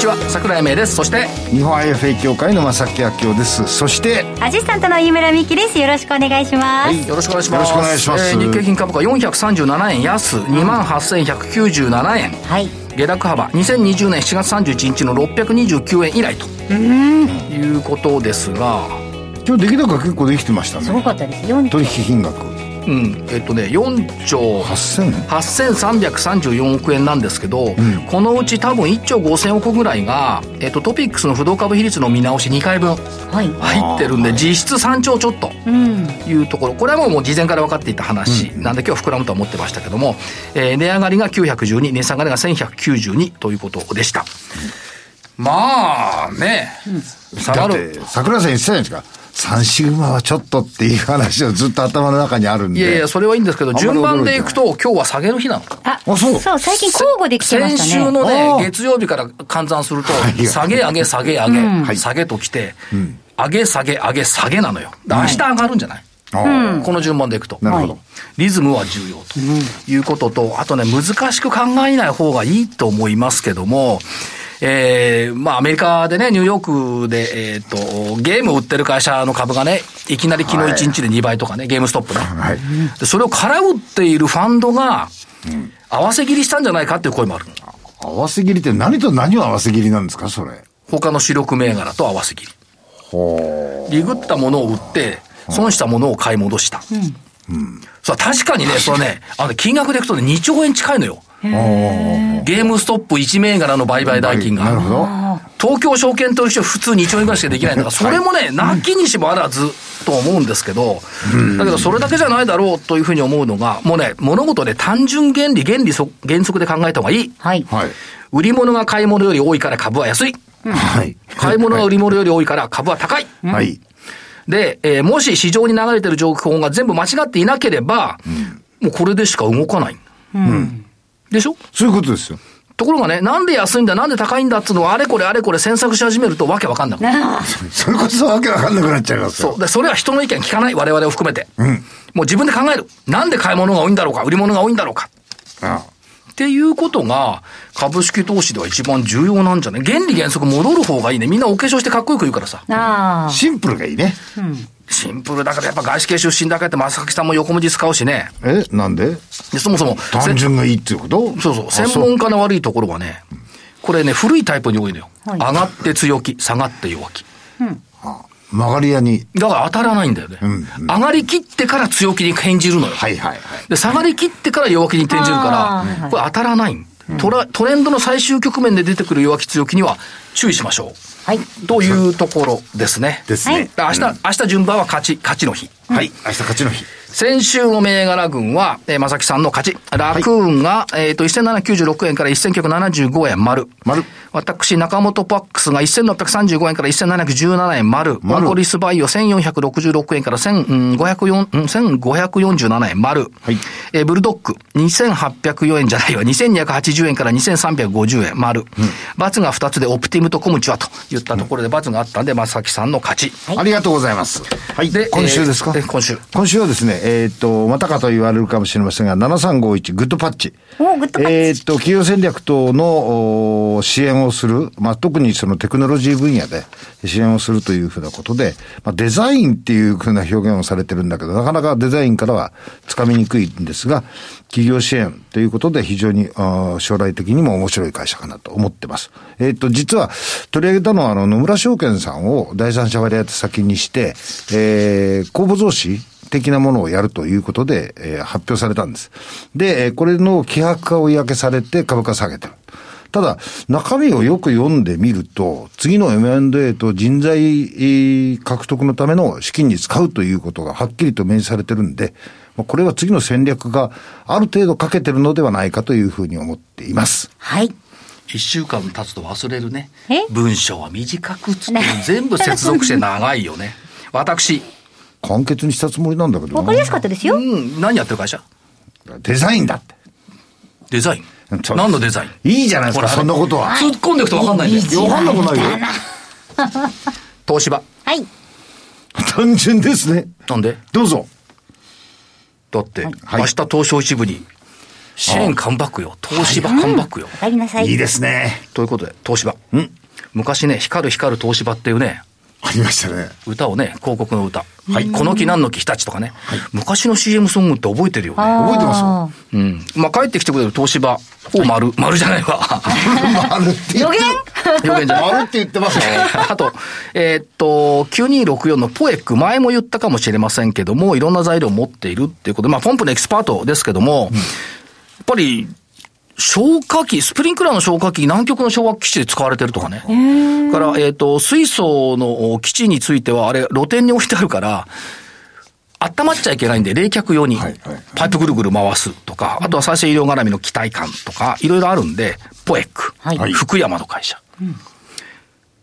ちは桜井明です。そして日本 IFA 協会の正木明夫です。そしてアシスタントの飯村美希です。よろしくお願いします、はいよろしくお願いします。よろしくお願いします。えー日経平均株価437円安2万8197円。はい。下落幅2020年7月31日の629円以来と。いうことですが。今日出来高結構できてましたね。すごかったです。4取引金額うん。えっとね4兆8000 8334億円なんですけど、このうち多分1兆5000億ぐらいが、えっと、トピックスの不動株比率の見直し2回分はい。入ってるんで実質3兆ちょっと。うん。いうところ。これはもう事前から分かっていた話なんで今日膨らむとは思ってましたけども、えー値上がりが912値下がりが1192ということでした、まあね、下がだっるて桜井さん言ってたじゃないですか3シグマはちょっとっていう話をずっと頭の中にあるんで。いやいやそれはいいんですけど順番でいくと今日は下げる日なのああそう。そう最近交互できてましたね。先週のあね、ー月曜日から換算するとい、下げ上げ下げ上げ、はい。下げときて、上げ下げ上げ下げなのよ。で明日上がるんじゃない、あーこの順番でいくと。なるほど、リズムは重要ということと、あとね、難しく考えない方がいいと思いますけども、えー、まあアメリカでね、ニューヨークで、えっ、と、ゲームを売ってる会社の株がね、いきなり昨日1日で2倍とかね、ゲームストップね。はいでそれを空売っているファンドが、合わせ切りしたんじゃないかっていう声もある。合わせ切りって何と何を合わせ切りなんですかそれ？他の主力銘柄と合わせ切り。ほリグったものを売って、損したものを買い戻した。そう確かにね、それね、あの、金額でいくとね、2兆円近いのよ。ゲームストップ1銘柄の売買代金なるほが。ど。東京証券取引所普通2兆円ぐらいしかできないんだから、それもね、なきにしもあらずと思うんですけど、だけどそれだけじゃないだろうというふうに思うのが、もうね、物事で単純原理、原理そ原則で考えた方がいい。はい。はい。売り物が買い物より多いから株は安い。はい。買い物が売り物より多いから株は高い。はい。で、えーもし市場に流れてる情報が全部間違っていなければ、もうこれでしか動かない。でしょ？そういうことですよところがね、なんで安いんだ、なんで高いんだっつうのをあれこれあれこれ詮索し始めるとわけわかんなくなる。あそれこそわけわかんなくなっちゃいますよそう。で、それは人の意見聞かない？我々を含めて。もう自分で考える。なんで買い物が多いんだろうか、売り物が多いんだろうか？あっていうことが、株式投資では一番重要なんじゃない？原理原則戻る方がいいね。みんなお化粧してかっこよく言うからさ。ああシンプルがいいねシンプルだからやっぱ外資系出身だけって正木さんも横文字使うしね。えなんで？でそもそも、単純がいいっていうこと？そうそう。あ専門家の悪いところはね、これね、古いタイプに多いのよ。はい上がって強気、下がって弱気。曲がり屋にだから当たらないんだよね。ん上がりきってから強気に転じるのよ。はいはいはいで、下がりきってから弱気に転じるから、これ当たらない。トラトレンドの最終局面で出てくる弱気強気には注意しましょはい。う。というところですね。ですね。で明日、明日順番は勝ち、勝ちの日。はい。明日勝ちの日。先週の銘柄群は、えー、正木さんの勝ち。ラクーンが、えっ、と、1796円から1975円丸。丸私、中本パックスが1635円から1717円丸。丸マコリスバイオ1466円から1504うん1547円丸。はいえーブルドック2804円じゃないわ。2280円から2350円丸。バツが2つでオプティムとコムチはと言ったところでバツがあったんで、正木さんの勝ち。ありがとうございます。はい。で今週ですか、えーで今週今週はですね、えっ、と、またかと言われるかもしれませんが、7351グッドパッチ。おグッドパッチえっ、と、企業戦略等のお支援をする、まあ、特にそのテクノロジー分野で支援をするというふうなことで、まあ、デザインっていうふうな表現をされてるんだけど、なかなかデザインからはつかみにくいんですが、企業支援ということで非常に将来的にも面白い会社かなと思ってます。えっ、と、実は取り上げたのはあの野村証券さんを第三者割当先にして、えー、公募増資的なものをやるということで、えー発表されたんです。で、えーこれの希薄化を嫌気されて株価下げてる。ただ、中身をよく読んでみると、次の M&A と人材えー獲得のための資金に使うということがはっきりと明示されてるんで、まあこれは次の戦略がある程度かけてるのではないかというふうに思っています。はい。一週間経つと忘れるねえ？文章は短くっつって全部接続して長いよね。私、簡潔にしたつもりなんだけどなわかりやすかったですよ。うん、何やってる会社？デザインだって。デザイン？何のデザイン？いいじゃないですか、ほらそんなことは。突っ込んでいくと分かんないんだよ。いやわかんなくないよ。東芝。はい。単純ですね。なんで？どうぞ。だって、はい明日東証一部に、支援カムバックよ。東芝カムバックよ。お帰りなさい。いいですね。ということで、東芝。昔ね、光る光る東芝っていうね、ありましたね。歌をね、広告の歌。はい。この木何の木日立とかね。昔の CM ソングって覚えてるよね。覚えてますうん。まあ、帰ってきてくれる東芝を丸、丸じゃないわ。丸って言って予言？予言じゃない。丸って言ってますよ。あと、えーっと、9264のポエック、前も言ったかもしれませんけども、いろんな材料を持っているっていうことで、まあ、ポンプのエキスパートですけども、やっぱり、消火器、スプリンクラーの消火器、南極の昭和基地で使われてるとかね。から、えーっと、水素の基地については、あれ、露天に置いてあるから、温まっちゃいけないんで、冷却用にパイプぐるぐる回すとか、あとは再生医療絡みの気体管とか、いろいろあるんで、ポエック、はい福山の会社。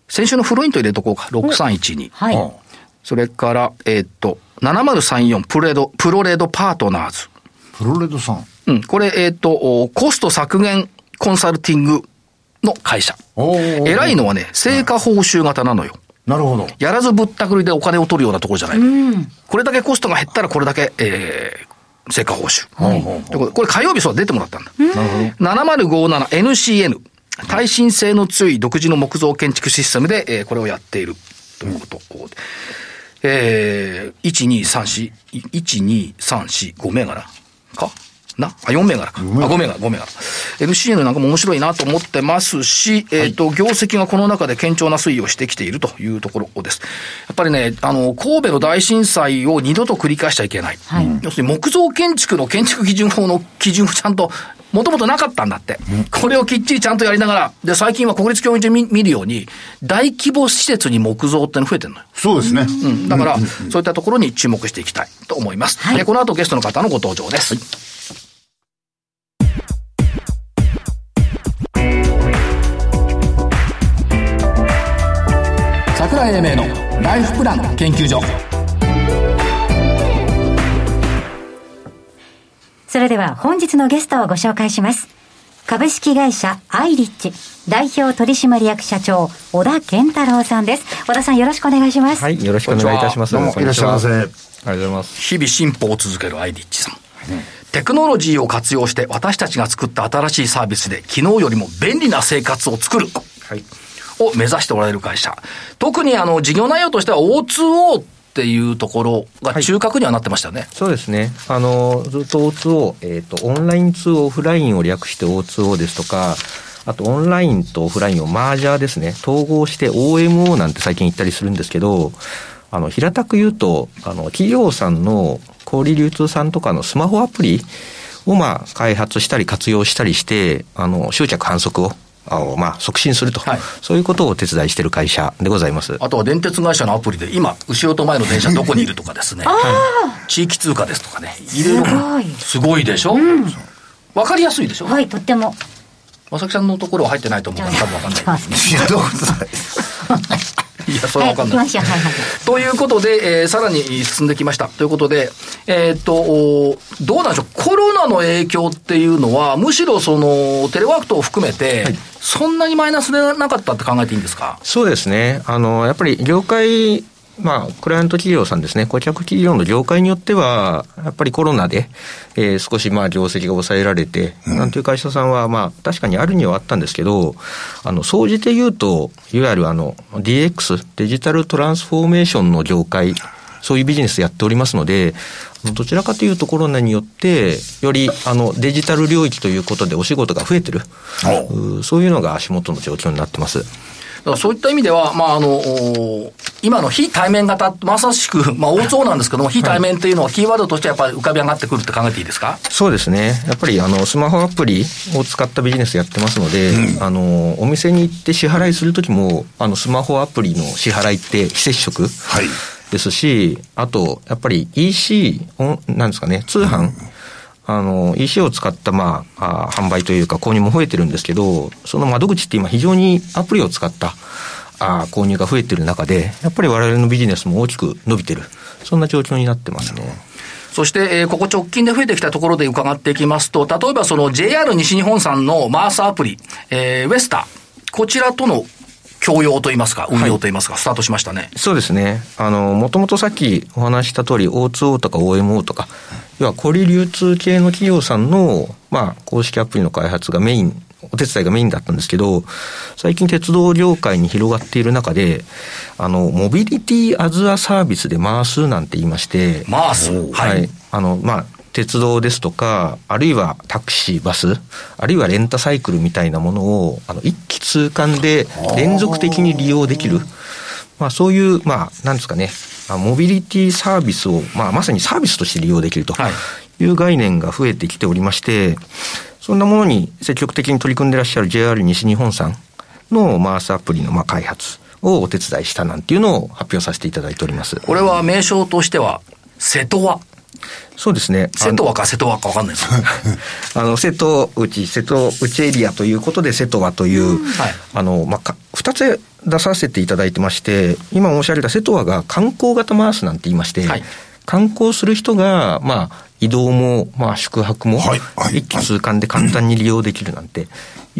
先週のフロイント入れとこうか、6312。はい。うんそれから、えーっと、7034プロレード、プロレードパートナーズ。プロレドさん。うん、これ、えーっと、おコスト削減コンサルティングの会社。偉いのはね、成果報酬型なのよ。なるほど。やらずぶったくりでお金を取るようなところじゃない。これだけコストが減ったらこれだけ、えー、成果報酬。はいことでこれ火曜日そう出てもらったんだ。なるほど。7057NCN。耐震性の強い独自の木造建築システムで、えーこれをやっているということ。えー、1、2、3、4、1、2、3、4、5銘柄か？なあ、4銘柄か。あ、5銘柄、5銘柄。NCN なんかも面白いなと思ってますし、えっ、と、業績がこの中で堅調な推移をしてきているというところです。やっぱりね、あの、神戸の大震災を二度と繰り返しちゃいけない。要するに木造建築の建築基準法の 基準をちゃんと、もともとなかったんだって。これをきっちりちゃんとやりながら、で、最近は国立競技場見見るように、大規模施設に木造っての増えてるのよ。そうですね。うん、だから、そういったところに注目していきたいと思います。はいでこの後ゲストの方のご登場です。桜井英明のライフプラン研究所。それでは本日のゲストをご紹介します。株式会社アイリッチ代表取締役社長小田健太郎さんです。小田さんよろしくお願いします。はい、よろしくお願いいたします。どうもいらっしゃいませ。ありがとうございます。日々進歩を続けるアイリッチさん。テクノロジーを活用して私たちが作った新しいサービスで昨日よりも便利な生活を作る。はい。を目指しておられる会社。特にあの事業内容としては O2O っていうところが中核にはなってましたよね。そうですね。あの、ずっと O2O、えっ、と、オンライン2オフラインを略して O2O ですとか、あとオンラインとオフラインをマージャーですね。統合して OMO なんて最近言ったりするんですけど、あの、平たく言うと、あの、企業さんの小売流通さんとかのスマホアプリをまあ、開発したり活用したりして、あの、執着反則を、あのまあ、促進すると、はいそういうことをお手伝いしている会社でございます。あとは電鉄会社のアプリで今、後ろと前の電車どこにいるとかですね。地域通貨ですとかね。いろいろすごいすごいでしょ？わ、かりやすいでしょ？はい、とっても。まさきさんのところは入ってないと思うから多分わかんない。いや、どうぞ。い や、それは、かんない。行きましょう。はいはい。ということで、えーさらに進んできました。ということで、えーっと、おどうなんでしょう、コロナの影響っていうのは、むしろその、テレワーク等を含めて、そんなにマイナスでなかったって考えていいんですか？そうですね。あの、やっぱり業界、まあ、クライアント企業さんですね、顧客企業の業界によっては、やっぱりコロナで、えー少しまあ、業績が抑えられて、なんていう会社さんは、まあ、確かにあるにはあったんですけど、あの、総じて言うと、いわゆるあの、DX、デジタルトランスフォーメーションの業界、そういうビジネスやっておりますので、どちらかというとコロナによって、よりあのデジタル領域ということでお仕事が増えてる、うそういうのが足元の状況になってます。だからそういった意味では、まあ、あの、お今の非対面型、まさしく、まあ、大そうなんですけども、非対面っていうのはキーワードとしてやっぱり浮かび上がってくるって考えていいですか？そうですね。やっぱりあのスマホアプリを使ったビジネスやってますので、あのお店に行って支払いするときもあのスマホアプリの支払いって非接触はい。ですし、あとやっぱり EC なんですかね通販。あの EC を使った、まあ、あ販売というか購入も増えてるんですけどその窓口って今非常にアプリを使ったあ購入が増えてる中で、やっぱり我々のビジネスも大きく伸びてる、そんな状況になってますね。そして、えー、ここ直近で増えてきたところで伺っていきますと、例えばその JR 西日本さんのマースアプリ、えー、ウェスタ、こちらとの共用といいますか、運用といいますか、はい、スタートしましたね。そうですね。あの、もともとさっきお話した通り、O2O とか OMO とか、要は小売流通系の企業さんの、まあ、公式アプリの開発がメイン、お手伝いがメインだったんですけど、最近鉄道業界に広がっている中で、あの、モビリティアズアサービスで回すなんて言いまして、回す？はい。あの、まあ、鉄道ですとか、あるいはタクシー、バス、あるいはレンタサイクルみたいなものを、あの、一気通貫で連続的に利用できる。まあ、そういう、まあ、なんですかね、モビリティサービスを、まあ、まさにサービスとして利用できるとい。う概念が増えてきておりまして、そんなものに積極的に取り組んでいらっしゃる JR 西日本さんのマースアプリのまあ開発をお手伝いしたなんていうのを発表させていただいております。これは名称としては、瀬戸は？そうですね。瀬戸和か瀬戸和か分かんないです。あの、瀬戸内、瀬戸内エリアということで、瀬戸和という、はい、あの、まあ、二つ出させていただいてまして、今申し上げた瀬戸和が観光型マースなんて言いまして、はい、観光する人が、まあ、移動も、まあ、宿泊も、一気通貫で簡単に利用できるなんてい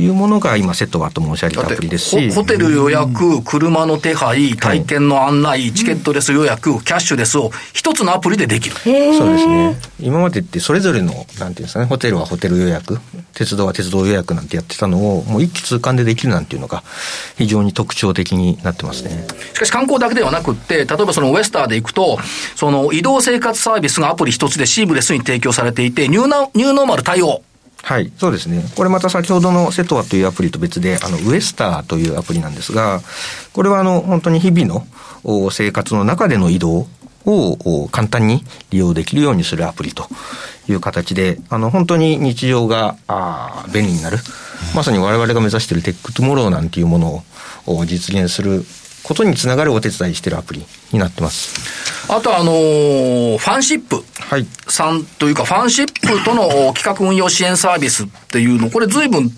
うものが今、セットワと申し上げたアプリですし。ホテル予約、車の手配、体験の案内、チケットレス予約、キャッシュレスを一つのアプリでできる。そうですね。今までってそれぞれの、なんていうんですかね、ホテルはホテル予約、鉄道は鉄道予約なんてやってたのを、もう一気通貫でできるなんていうのが、非常に特徴的になってますね。しかし観光だけではなくって、例えばそのウエスターで行くと、その移動生活サービスがアプリ一つでシームレスに提供されていて、ニューナニューノーマル対応。はい、そうですね。これまた先ほどのセトアというアプリと別で、あの、ウエスターというアプリなんですが、これはあの、本当に日々の生活の中での移動を簡単に利用できるようにするアプリという形で、あの、本当に日常があ便利になる。まさに我々が目指している Tech Tomorrow なんていうものを実現することにつながるお手伝いしているアプリになってます。あとあのー、ファンシップ。さんというか、ファンシップとの企画運用支援サービスっていうの、これ随分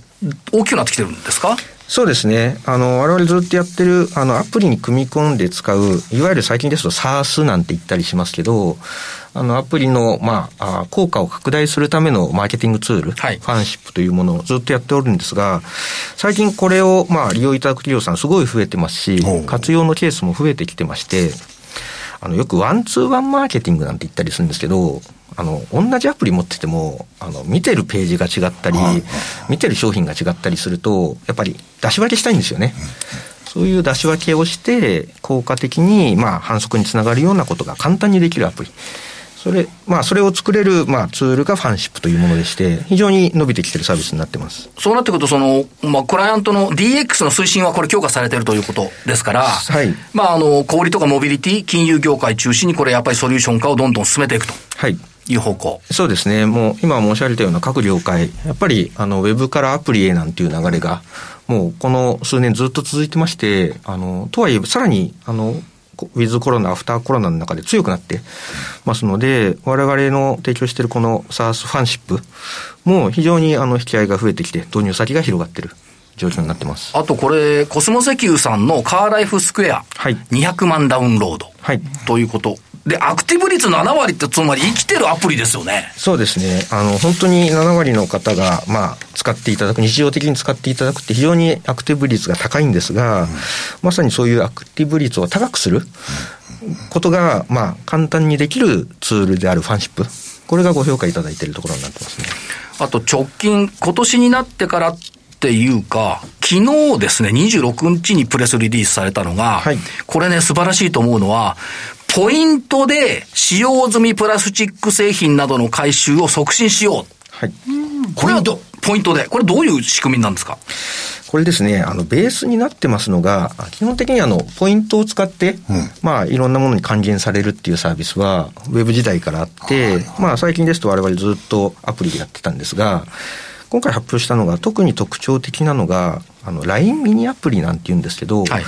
大きくなってきてるんですか？そうですね。あの、我々ずっとやってる、あの、アプリに組み込んで使う、いわゆる最近ですと SARS なんて言ったりしますけど、あの、アプリの、まあ、効果を拡大するためのマーケティングツール、はい、ファンシップというものをずっとやっておるんですが、最近これを、まあ、利用いただく企業さんすごい増えてますし、活用のケースも増えてきてまして、あの、よくワンツーワンマーケティングなんて言ったりするんですけど、あの、同じアプリ持ってても、あの、見てるページが違ったり、見てる商品が違ったりすると、やっぱり出し分けしたいんですよね。そういう出し分けをして、効果的に、まあ、反則につながるようなことが簡単にできるアプリ。それ、まあ、それを作れる、まあ、ツールがファンシップというものでして、非常に伸びてきてるサービスになってます。そうなってくると、その、まあ、クライアントの DX の推進はこれ強化されているということですから、はい。まあ、あの、小売とかモビリティ、金融業界中心にこれやっぱりソリューション化をどんどん進めていくと。はい。いう方向そうですね、もう今申し上げたような各業界、やっぱりあのウェブからアプリへなんていう流れが、もうこの数年ずっと続いてまして、あのとはいえ、さらにあのウィズコロナ、アフターコロナの中で強くなってますので、我々の提供しているこの SARS ファンシップも非常にあの引き合いが増えてきて、導入先が広がってる。状況になってます。あとこれ、コスモ石油さんのカーライフスクエア、はい、200万ダウンロード、はい、ということで、アクティブ率7割ってつまり生きてるアプリですよね。そうですね。あの、本当に7割の方が、まあ、使っていただく、日常的に使っていただくって非常にアクティブ率が高いんですが、うん、まさにそういうアクティブ率を高くすることが、まあ、簡単にできるツールであるファンシップ。これがご評価いただいているところになってますね。あと直近、今年になってからっていうか、昨日ですね、26日にプレスリリースされたのが、はい、これね、素晴らしいと思うのは、ポイントで使用済みプラスチック製品などの回収を促進しよう。はい。これはど、ポイントで。これどういう仕組みなんですか？これですね、あの、ベースになってますのが、基本的にあの、ポイントを使って、うん、まあ、いろんなものに還元されるっていうサービスは、ウェブ時代からあって、まあ、最近ですと我々ずっとアプリでやってたんですが、今回発表したのが特に特徴的なのが、あの、LINE ミニアプリなんて言うんですけど、はい、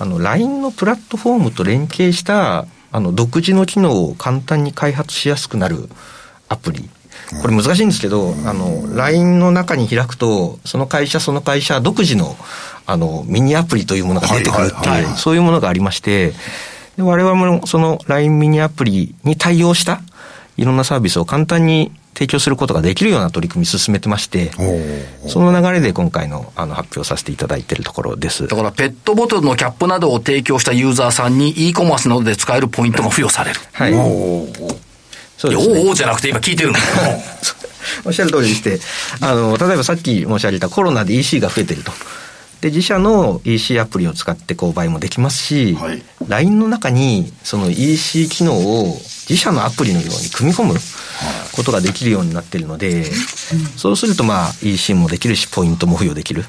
あの、LINE のプラットフォームと連携したあの、独自の機能を簡単に開発しやすくなるアプリ。これ難しいんですけど、あの、LINE の中に開くと、その会社その会社独自の、あの、ミニアプリというものが出てくるっていう、そういうものがありまして、我々もその LINE ミニアプリに対応したいろんなサービスを簡単に提供することができるような取り組み進めてまして、その流れで今回のあの発表させていただいているところです。だからペットボトルのキャップなどを提供したユーザーさんに e コマースなどで使えるポイントが付与される。はい。そうですね。おおじゃなくて今聞いてるんだ おっしゃる通りでして、あの、例えばさっき申し上げたコロナで EC が増えてると。で、自社の EC アプリを使って購買もできますし、はい、LINE の中にその EC 機能を自社のアプリのように組み込むことができるようになっているので、そうするとまあ EC もできるし、ポイントも付与できる。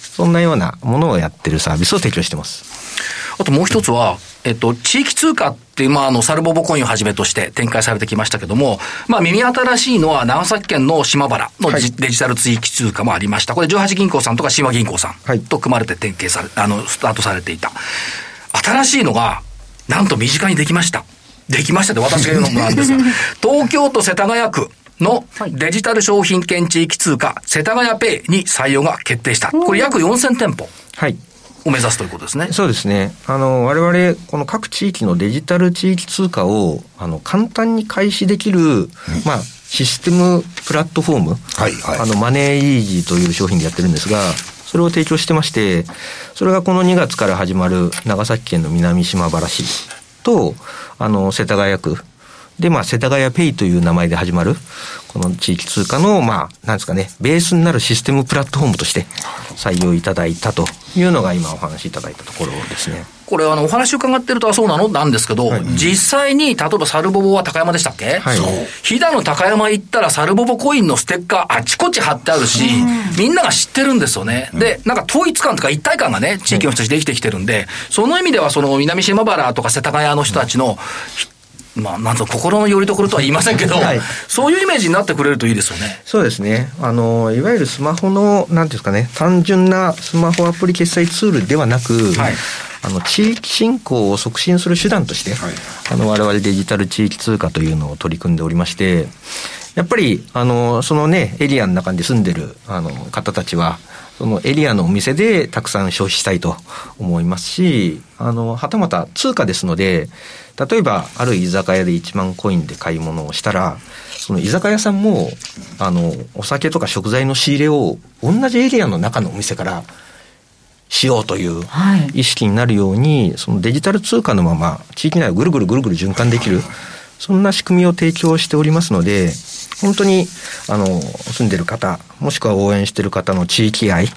そんなようなものをやってるサービスを提供してます。あともう一つは、えっと、地域通貨っていう、まあ、あの、サルボボコインをはじめとして展開されてきましたけども、まあ、耳新しいのは長崎県の島原の、はい、デジタル地域通貨もありました。これ、18銀行さんとか島銀行さんと組まれて展開され、あの、スタートされていた。新しいのが、なんと身近にできました。できましたって私が言うのもなんですが、東京都世田谷区、のデジタル商品券地域通貨、世田谷ペイに採用が決定した。これ約4000店舗。はい。を目指すということですね。そうですね。あの、我々、この各地域のデジタル地域通貨を、あの、簡単に開始できる、うん、まあ、システムプラットフォーム、はいはい、あの、マネーイージーという商品でやってるんですが、それを提供してまして、それがこの2月から始まる長崎県の南島原市と、あの、世田谷区で、まあ、世田谷ペイという名前で始まる、この地域通貨の、まあ、なんですかね、ベースになるシステムプラットフォームとして採用いただいたというのが今お話しいただいたところですね。これ、あの、お話伺ってると、そうなのなんですけど、はい、実際に、例えばサルボボは高山でしたっけ？はい。飛騨の高山行ったら、サルボボコインのステッカーあちこち貼ってあるし、みんなが知ってるんですよね。で、なんか統一感とか一体感がね、地域の人たちできてきてるんで、その意味では、その南島原とか世田谷の人たちの、まあ、なんと心の拠り所とは言いませんけど、はい、そういうイメージになってくれるといいですよね。そうですね。あの、いわゆるスマホの、なんていうんですかね、単純なスマホアプリ決済ツールではなく、はい、あの、地域振興を促進する手段として、はい、あの、我々デジタル地域通貨というのを取り組んでおりまして、やっぱり、あの、そのね、エリアの中に住んでる、あの、方たちは、そのエリアのお店でたくさん消費したいと思いますし、あの、はたまた通貨ですので、例えば、ある居酒屋で1万コインで買い物をしたら、その居酒屋さんも、あの、お酒とか食材の仕入れを同じエリアの中のお店からしようという意識になるように、はい、そのデジタル通貨のまま地域内をぐるぐるぐるぐる循環できる、そんな仕組みを提供しておりますので、本当に、あの、住んでる方、もしくは応援してる方の地域愛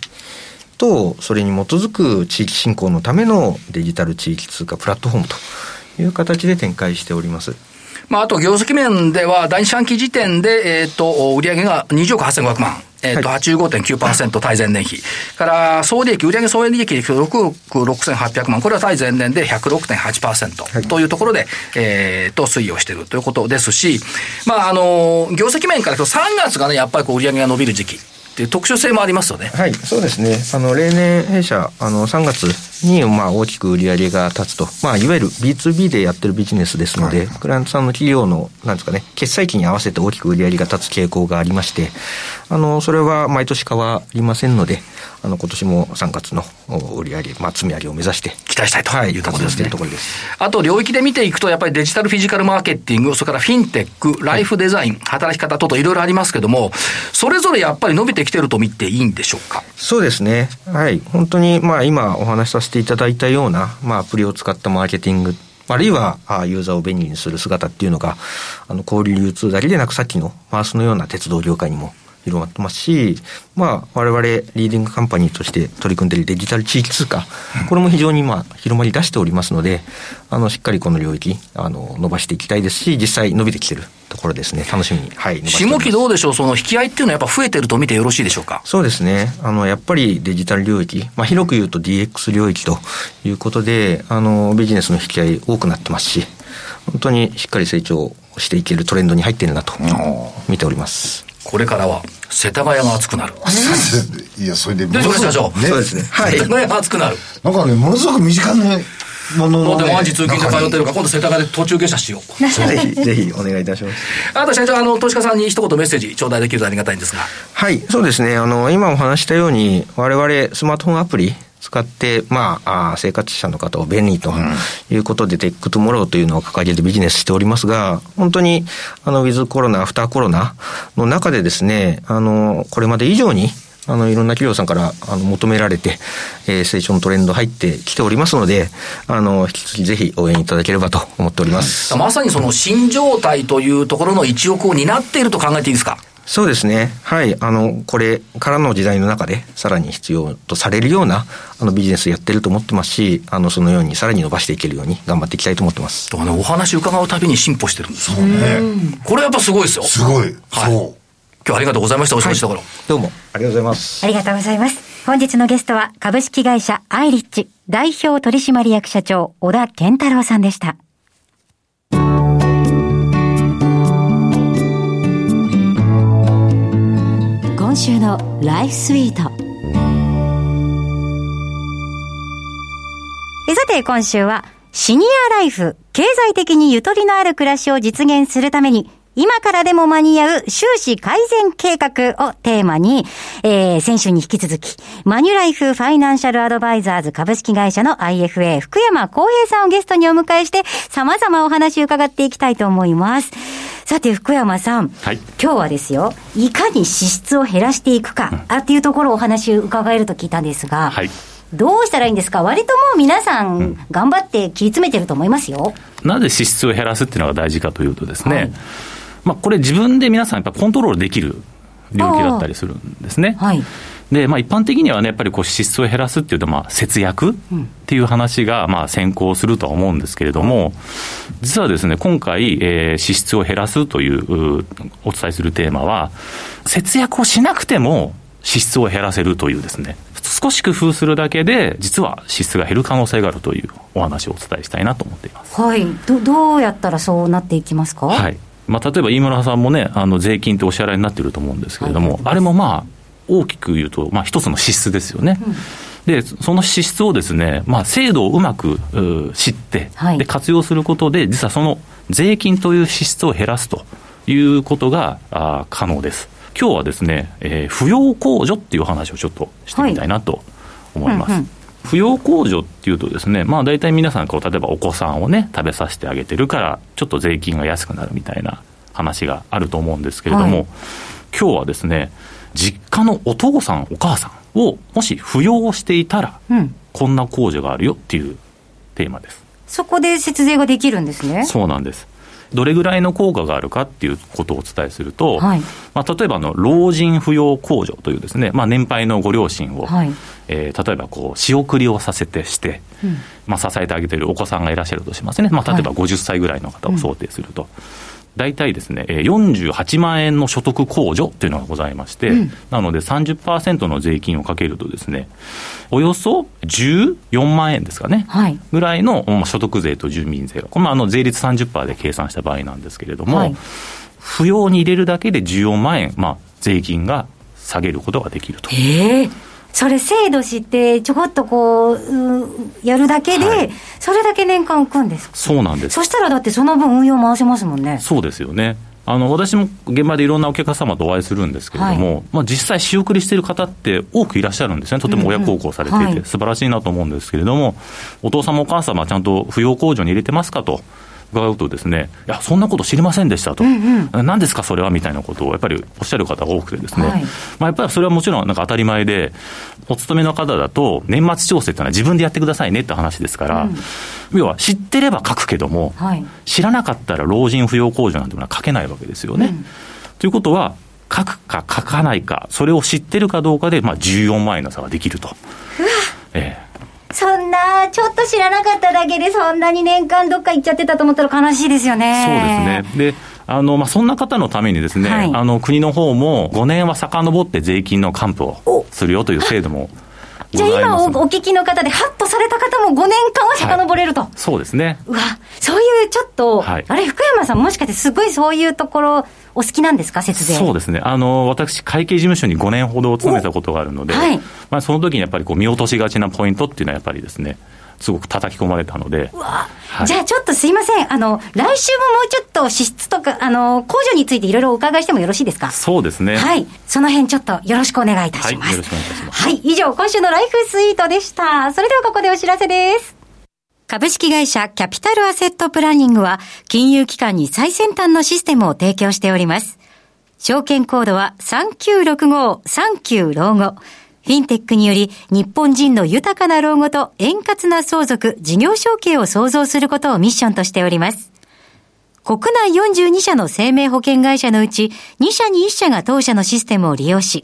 と、それに基づく地域振興のためのデジタル地域通貨プラットフォームという形で展開しております。まあ、あと業績面では、第二四半期時点で、えっ、ー、と、売上が20億8500万。えっ、ー、と、85.9%対前年比。から、総利益、売上総利益6億6800万。これは対前年で106.8%というところで、えっ、ー、と、推移をしているということですし、まあ、あの、業績面からと3月がね、やっぱりこう売上が伸びる時期。っていう特殊性もありますよね。はい、そうですね。あの、例年弊社、あの、3月に、まあ、大きく売り上げが立つと。まあ、いわゆる B2B でやってるビジネスですので、はい、クライアントさんの企業の、なんですかね、決済期に合わせて大きく売り上げが立つ傾向がありまして、あの、それは毎年変わりませんので、あの、今年も3月の売り上げ、まあ、積み上げを目指して。期待したいというところですね。ところです。あと、領域で見ていくと、やっぱりデジタルフィジカルマーケティング、それからフィンテック、ライフデザイン、はい、働き方等々いろいろありますけども、それぞれやっぱり伸びてきてると見ていいんでしょうか？そうですね。はい。本当に、まあ、今お話しさせていただいたような、まあ、アプリを使ったマーケティング、あるいは、ユーザーを便利にする姿っていうのが、あの、小売流通だけでなく、さっきのマースのような鉄道業界にも広まってますし、まあ、我々リーディングカンパニーとして取り組んでいるデジタル地域通貨、これも非常にまあ、広まり出しておりますので、あの、しっかりこの領域、あの、伸ばしていきたいですし、実際伸びてきてるところですね。楽しみに。はい。下期どうでしょう？その引き合いっていうのはやっぱ増えてると見てよろしいでしょうか？そうですね。あの、やっぱりデジタル領域、まあ、広く言うと DX 領域ということで、あの、ビジネスの引き合い多くなってますし、本当にしっかり成長していけるトレンドに入っているなと見ております。これからは世田谷が熱くなる。いや、それで。で、しましょう。そうですね。はい。世田谷が熱くなる。なんかね、ものすごく身近なものの、ね、毎日通勤で通ってるから、今度世田谷で途中下車しよう。ぜひ、ぜひお願いいたします。あと社長、あの、投資家さんに一言メッセージ頂戴できるとありがたいんですが。はい、そうですね。あの、今お話したように、我々スマートフォンアプリ、使って、まあ、あ生活者の方を便利ということで、 Tech Tomorrow というのを掲げてビジネスしておりますが、本当に、あの、ウィズコロナ、アフターコロナの中でですね、あの、これまで以上に、あの、いろんな企業さんからあの求められて、えー、成長のトレンド入ってきておりますので、あの、引き続きぜひ応援いただければと思っております。まさにその新状態というところの一翼を担っていると考えていいですか？そうですね。はい。あの、これからの時代の中で、さらに必要とされるような、あの、ビジネスやってると思ってますし、あの、そのようにさらに伸ばしていけるように頑張っていきたいと思ってます。あの、お話伺うたびに進歩してるんですそうね。これやっぱすごいですよ。すごい。はい。そう今日ありがとうございました。お忙しいところ、はい、どうもありがとうございます。ありがとうございます。本日のゲストは株式会社アイリッチ代表取締役社長小田健太郎さんでした。今週のライフスイート。さて今週はシニアライフ、経済的にゆとりのある暮らしを実現するために今からでも間に合う収支改善計画をテーマに、えー、先週に引き続き、マニュライフファイナンシャルアドバイザーズ株式会社の IFA 福山康平さんをゲストにお迎えして、様々お話を伺っていきたいと思います。さて、福山さん。はい、今日はですよ、いかに支出を減らしていくか、あっていうところをお話を伺えると聞いたんですが、はい、どうしたらいいんですか？割ともう皆さん、頑張って切り詰めてると思いますよ。なぜ支出を減らすっていうのが大事かというとですね、はい。まあ、これ、自分で皆さん、やっぱコントロールできる領域だったりするんですね。はい、で、まあ、一般的にはね、やっぱりこう支出を減らすっていうと、まあ、節約っていう話が、まあ、先行するとは思うんですけれども、実はですね、今回、えー、支出を減らすというお伝えするテーマは、節約をしなくても支出を減らせるというですね、少し工夫するだけで、実は支出が減る可能性があるというお話をお伝えしたいなと思っています。はい。ど、どうやったらそうなっていきますか？はい。まあ、例えば飯村さんもね、あの税金ってお支払いになってると思うんですけれども、はい、あれもまあ、大きく言うと、まあ、一つの支出ですよね。うんで、その支出をですね、まあ、制度をうまく知って、はい、で、活用することで、実はその税金という支出を減らすということがあ可能です。今日はですね、えー、扶養控除っていう話をちょっとしてみたいなと思います。はいうんうん扶養控除っていうとですね、まあ大体皆さんこう、例えばお子さんをね、食べさせてあげてるから、ちょっと税金が安くなるみたいな話があると思うんですけれども、はい、今日はですね、実家のお父さん、お母さんをもし扶養していたら、うん、こんな控除があるよっていうテーマです。そこで節税ができるんですね。そうなんです。どれぐらいの効果があるかっていうことをお伝えすると、はい、まあ、例えばの老人扶養控除というですね、まあ、年配のご両親を、はい、えー、例えばこう仕送りをさせてして、うん、まあ、支えてあげているお子さんがいらっしゃるとしますね、まあ、例えば50歳ぐらいの方を想定すると。はいうん大体ですね、48万円の所得控除というのがございまして、うん、なので30%の税金をかけるとですね、およそ14万円ですかね、はい、ぐらいの所得税と住民税が、これあの税率30%で計算した場合なんですけれども、はい、扶養に入れるだけで14万円、まあ、税金が下げることができると。えーそれ制度知って、ちょこっとこう、やるだけで、はい、それだけ年間浮くんですそうなんです。そしたらだってその分運用回せますもんね。そうですよね。あの、私も現場でいろんなお客様とお会いするんですけれども、はい、まあ実際仕送りしている方って多くいらっしゃるんですね。とても親孝行されていて、うんうん、素晴らしいなと思うんですけれども、お父様お母様はちゃんと扶養控除に入れてますかと。伺うとですね、いや、そんなこと知りませんでしたと、うんうん、何ですか、それはみたいなことをやっぱりおっしゃる方が多くてですね、はい、まあ、やっぱりそれはもちろんなんか当たり前で、お勤めの方だと、年末調整っていうのは自分でやってくださいねって話ですから、うん、要は知ってれば書くけども、はい、知らなかったら老人扶養控除なんてものは書けないわけですよね。うん、ということは、書くか書かないか、それを知ってるかどうかで、まあ、14万円の差ができると。ええそんな、ちょっと知らなかっただけで、そんなに年間どっか行っちゃってたと思ったら悲しいですよね。そうですね。で、あの、まあ、そんな方のためにですね、はい、あの、国の方も5年は遡って税金の還付をするよという制度も じゃあ今お聞きの方で、ハッとされた方も5年間は遡れると、はい、そうですね。うわ、そちょっと、はい、あれ、福山さん、もしかしてすごいそういうところ、お好きなんですか、節税？そうですね。あの、私、会計事務所に5年ほど勤めたことがあるので、はい、まあ、その時にやっぱりこう見落としがちなポイントっていうのはやっぱりですね、すごく叩き込まれたので。じゃあちょっとすいません。あの、来週ももうちょっと支出とか、あの、控除についていろいろお伺いしてもよろしいですか？そうですね。はい。その辺ちょっとよろしくお願いいたします。はい、よろしくお願いいたします。はい。以上、今週のライフスイートでした。それではここでお知らせです。株式会社キャピタルアセットプランニングは、金融機関に最先端のシステムを提供しております。証券コードは3965-39老後。フィンテックにより日本人の豊かな老後と円滑な相続、事業承継を創造することをミッションとしております。国内42社の生命保険会社のうち2社に1社が当社のシステムを利用し、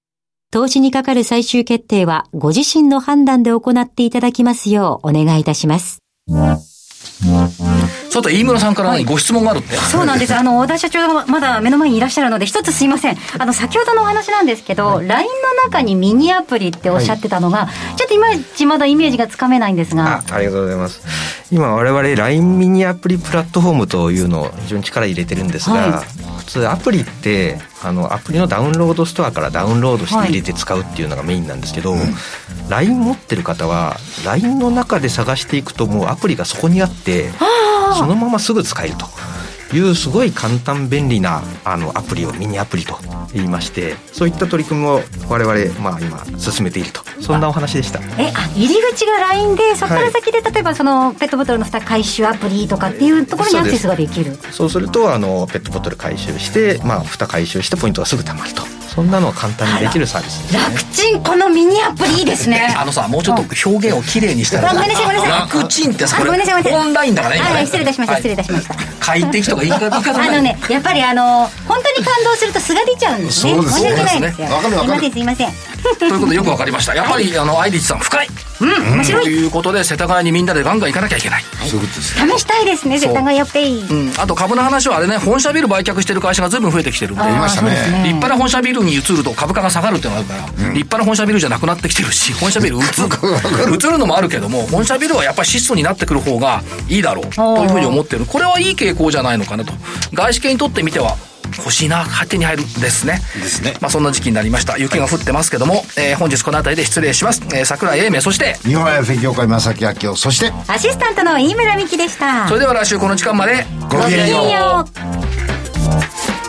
投資にかかる最終決定はご自身の判断で行っていただきますようお願いいたします。さて、飯村さんから何ご質問があるって。そうなんです。あの、小田社長がまだ目の前にいらっしゃるので、一つすいません。あの、先ほどのお話なんですけど、LINE の中にミニアプリっておっしゃってたのが、ちょっといまいちまだイメージがつかめないんですがあ。ありがとうございます今我々 LINE ミニアプリプラットフォームというのを非常に力入れてるんですが、は普通アプリってあのアプリのダウンロードストアからダウンロードして入れて使うっていうのがメインなんですけど、LINE 持ってる方は LINE の中で探していくともうアプリがそこにあってそのまますぐ使えるというすごい簡単便利なあのアプリをミニアプリと言いましてそういった取り組みを我々、まあ、今進めていると。そんなお話でした。え、あ、入り口が LINE で、そこから先で、例えばその、ペットボトルの蓋回収アプリとかっていうところにアクセスができる。そうするとあのペットボトル回収して、まあ、蓋回収してポイントがすぐ貯まると。そんなのを簡単にできるサービスですね。楽ちん、このミニアプリいいですね。あのさ、もうちょっと表現をきれいにしたら。あごめんなさいごめんなさい。楽ちんってさ、あこれごめんなさいごめんなさい。オンラインだからね、失礼いたしました、はい。失礼いたしました。快適とか言いい方ないあのね、やっぱりあの、本当に感動すると素が出ちゃうんですね。申し訳ないですよ。わかるわかるすいません、すいません。ということでよくわかりました。やっぱり、あの、アイリッチさん深い。うん、面白とい。いうことで、世田谷にみんなでガンガン行かなきゃいけない。そういうことです。試したいですね、世田谷ペイ。うん。あと株の話はあれね、本社ビル売却してる会社が随分増えてきてるんで。あーましたねそうです立派な本社ビルに移ると株価が下がるっていうのがあるから、立派な本社ビルじゃなくなってきてるし、本社ビル移る移るのもあるけども、本社ビルはやっぱり質素になってくる方がいいだろうというふうに思ってる。これはいい傾向じゃないのかなと。外資系にとってみては、欲しいな、勝手に入るですね。ですねまあそんな時期になりました。雪が降ってますけども、えー本日この辺りで失礼します。えー桜井英明、そして、日本 IFA 協会正木明夫、そして、アシスタントの飯村美希でした。それでは来週この時間まで、ごきげんようごきげんよう